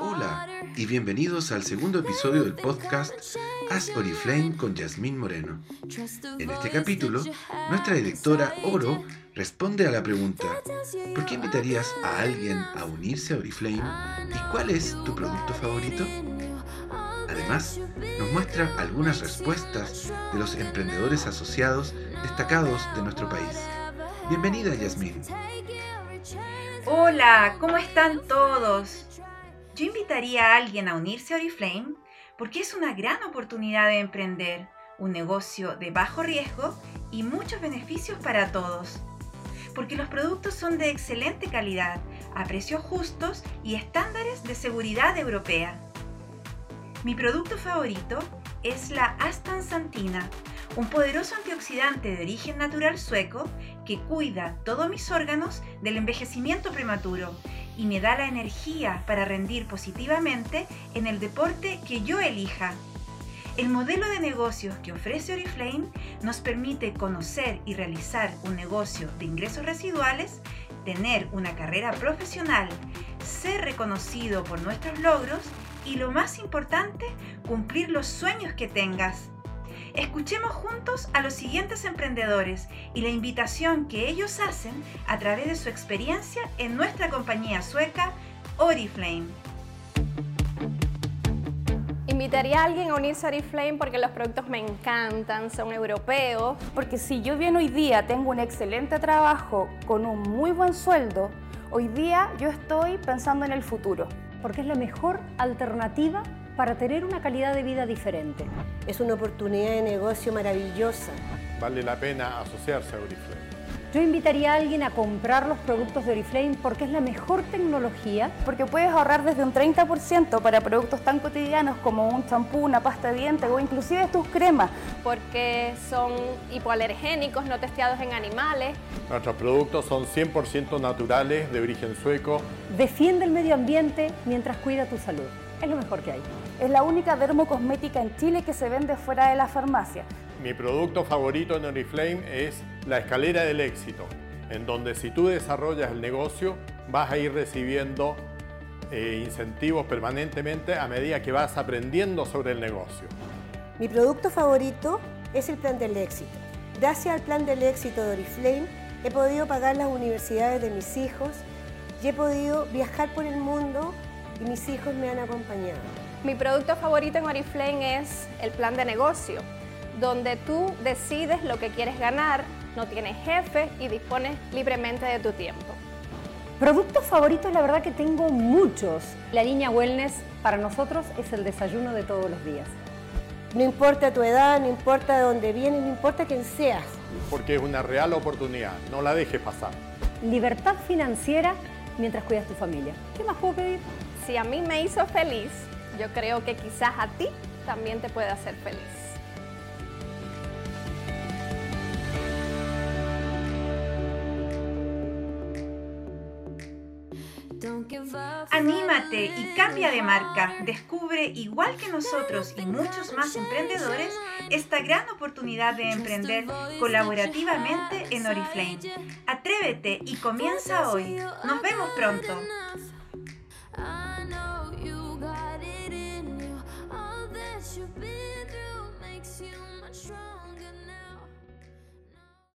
Hola y bienvenidos al segundo episodio del podcast As Oriflame con Yasmín Moreno. En este capítulo, nuestra directora Oro responde a la pregunta ¿Por qué invitarías a alguien a unirse a Oriflame y cuál es tu producto favorito? Además, nos muestra algunas respuestas de los emprendedores asociados destacados de nuestro país. Bienvenida, Yasmín. Hola, ¿cómo están todos? Yo invitaría a alguien a unirse a Oriflame porque es una gran oportunidad de emprender un negocio de bajo riesgo y muchos beneficios para todos. Porque los productos son de excelente calidad, a precios justos y estándares de seguridad europea. Mi producto favorito es la astansantina, un poderoso antioxidante de origen natural sueco que cuida todos mis órganos del envejecimiento prematuro y me da la energía para rendir positivamente en el deporte que yo elija. El modelo de negocios que ofrece Oriflame nos permite conocer y realizar un negocio de ingresos residuales, tener una carrera profesional, ser reconocido por nuestros logros y lo más importante, cumplir los sueños que tengas. Escuchemos juntos a los siguientes emprendedores y la invitación que ellos hacen a través de su experiencia en nuestra compañía sueca Oriflame. Invitaría a alguien a unirse a Oriflame porque los productos me encantan, son europeos. Porque si yo bien hoy día tengo un excelente trabajo con un muy buen sueldo, hoy día yo estoy pensando en el futuro. Porque es la mejor alternativa para tener una calidad de vida diferente. Es una oportunidad de negocio maravillosa. Vale la pena asociarse a Oriflame. Yo invitaría a alguien a comprar los productos de Oriflame porque es la mejor tecnología. Porque puedes ahorrar desde un 30% para productos tan cotidianos como un champú, una pasta de dientes o inclusive tus cremas. Porque son hipoalergénicos, no testeados en animales. Nuestros productos son 100% naturales, de origen sueco. Defiende el medio ambiente mientras cuida tu salud. Es lo mejor que hay. Es la única dermocosmética en Chile que se vende fuera de la farmacia. Mi producto favorito en Oriflame es la escalera del éxito, en donde si tú desarrollas el negocio vas a ir recibiendo eh, incentivos permanentemente a medida que vas aprendiendo sobre el negocio. Mi producto favorito es el plan del éxito. Gracias al plan del éxito de Oriflame he podido pagar las universidades de mis hijos y he podido viajar por el mundo y mis hijos me han acompañado. Mi producto favorito en Oriflame es el plan de negocio, donde tú decides lo que quieres ganar, no tienes jefe y dispones libremente de tu tiempo. Productos favoritos, la verdad que tengo muchos. La línea Wellness para nosotros es el desayuno de todos los días. No importa tu edad, no importa de dónde vienes, no importa quién seas. Porque es una real oportunidad, no la dejes pasar. Libertad financiera mientras cuidas tu familia. ¿Qué más puedo pedir? Si a mí me hizo feliz, yo creo que quizás a ti también te puede hacer feliz. Anímate y cambia de marca. Descubre, igual que nosotros y muchos más emprendedores, esta gran oportunidad de emprender colaborativamente en Oriflame. Atrévete y comienza hoy. Nos vemos pronto.